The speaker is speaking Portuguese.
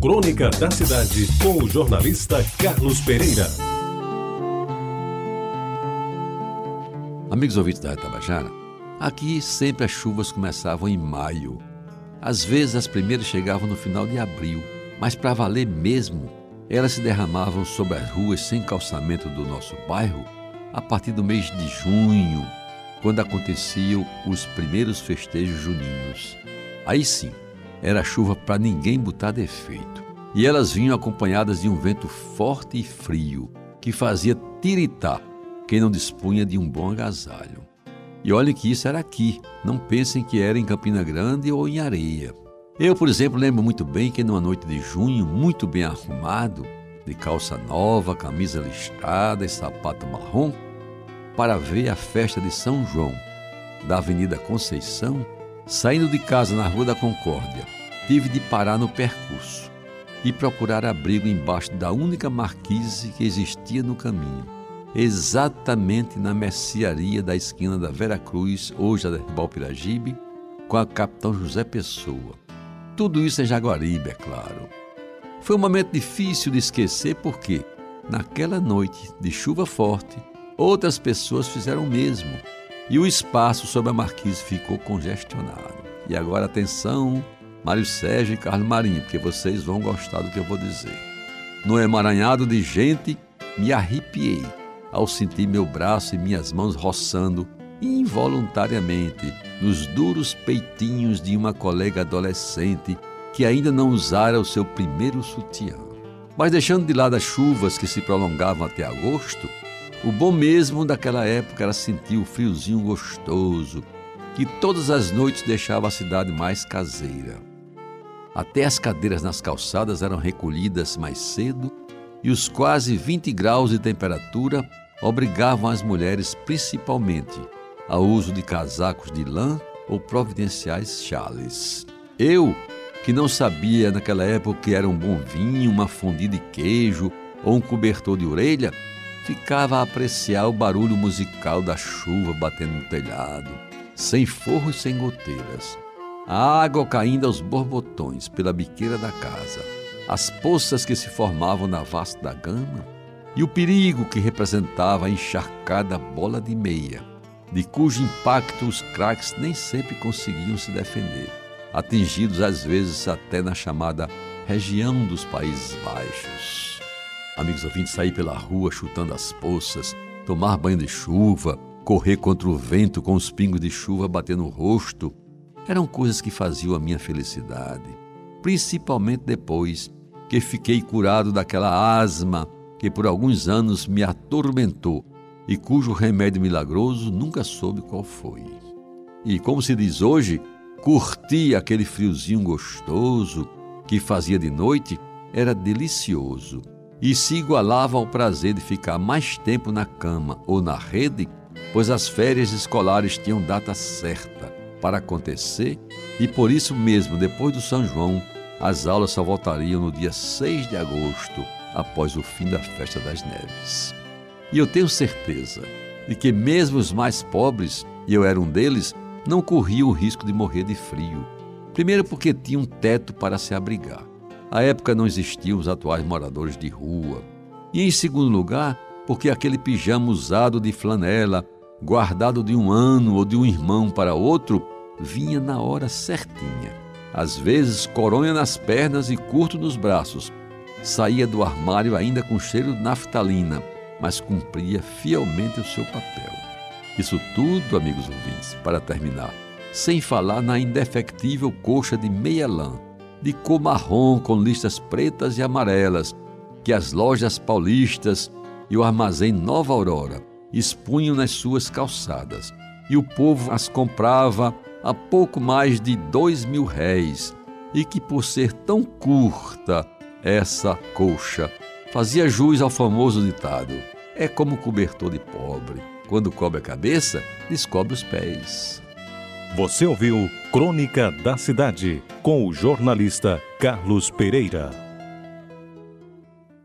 Crônica da Cidade, com o jornalista Carlos Pereira. Amigos ouvintes da Tabajara, aqui sempre as chuvas começavam em maio. Às vezes as primeiras chegavam no final de abril, mas para valer mesmo, elas se derramavam sobre as ruas sem calçamento do nosso bairro a partir do mês de junho, quando aconteciam os primeiros festejos juninos. Aí sim, era chuva para ninguém botar defeito. E elas vinham acompanhadas de um vento forte e frio, que fazia tiritar quem não dispunha de um bom agasalho. E olhem que isso era aqui, não pensem que era em Campina Grande ou em Areia. Eu, por exemplo, lembro muito bem que numa noite de junho, muito bem arrumado, de calça nova, camisa listrada e sapato marrom, para ver a festa de São João, da Avenida Conceição, saindo de casa na Rua da Concórdia, tive de parar no percurso e procurar abrigo embaixo da única marquise que existia no caminho, exatamente na mercearia da esquina da Vera Cruz, hoje a Balpiragibe, com a Capitão José Pessoa. Tudo isso em Jaguaribe, é claro. Foi um momento difícil de esquecer porque, naquela noite de chuva forte, Outras pessoas fizeram o mesmo e o espaço sob a marquise ficou congestionado. E agora atenção, Mário Sérgio e Carlos Marinho, porque vocês vão gostar do que eu vou dizer. No emaranhado de gente, me arrepiei ao sentir meu braço e minhas mãos roçando involuntariamente nos duros peitinhos de uma colega adolescente que ainda não usara o seu primeiro sutiã. Mas deixando de lado as chuvas que se prolongavam até agosto, o bom mesmo daquela época era sentir o friozinho gostoso, que todas as noites deixava a cidade mais caseira. Até as cadeiras nas calçadas eram recolhidas mais cedo e os quase 20 graus de temperatura obrigavam as mulheres, principalmente, ao uso de casacos de lã ou providenciais chales. Eu, que não sabia naquela época que era um bom vinho, uma fondue de queijo ou um cobertor de orelha, ficava a apreciar o barulho musical da chuva batendo no telhado, sem forro e sem goteiras. A água caindo aos borbotões pela biqueira da casa, as poças que se formavam na vasta gama e o perigo que representava a encharcada bola de meia, de cujo impacto os craques nem sempre conseguiam se defender, atingidos às vezes até na chamada região dos Países Baixos. Amigos ouvintes, sair pela rua chutando as poças, tomar banho de chuva, correr contra o vento com os pingos de chuva batendo no rosto, eram coisas que faziam a minha felicidade. Principalmente depois que fiquei curado daquela asma que por alguns anos me atormentou e cujo remédio milagroso nunca soube qual foi. E como se diz hoje, curti aquele friozinho gostoso que fazia de noite, era delicioso e se igualava ao prazer de ficar mais tempo na cama ou na rede, pois as férias escolares tinham data certa para acontecer e por isso mesmo, depois do São João, as aulas só voltariam no dia 6 de agosto, após o fim da Festa das Neves. E eu tenho certeza de que mesmo os mais pobres, e eu era um deles, não corriam o risco de morrer de frio. Primeiro porque tinham um teto para se abrigar. À época não existiam os atuais moradores de rua. E em segundo lugar, porque aquele pijama usado de flanela, guardado de um ano ou de um irmão para outro, vinha na hora certinha. Às vezes, coronha nas pernas e curto nos braços. Saía do armário ainda com cheiro de naftalina, mas cumpria fielmente o seu papel. Isso tudo, amigos ouvintes, para terminar, sem falar na indefectível coxa de meia lã, de cor marrom com listas pretas e amarelas, que as lojas paulistas e o armazém Nova Aurora expunham nas suas calçadas, e o povo as comprava a pouco mais de dois mil réis, e que por ser tão curta essa coxa, fazia jus ao famoso ditado: é como cobertor de pobre, quando cobre a cabeça, descobre os pés. Você ouviu Crônica da Cidade com o jornalista Carlos Pereira.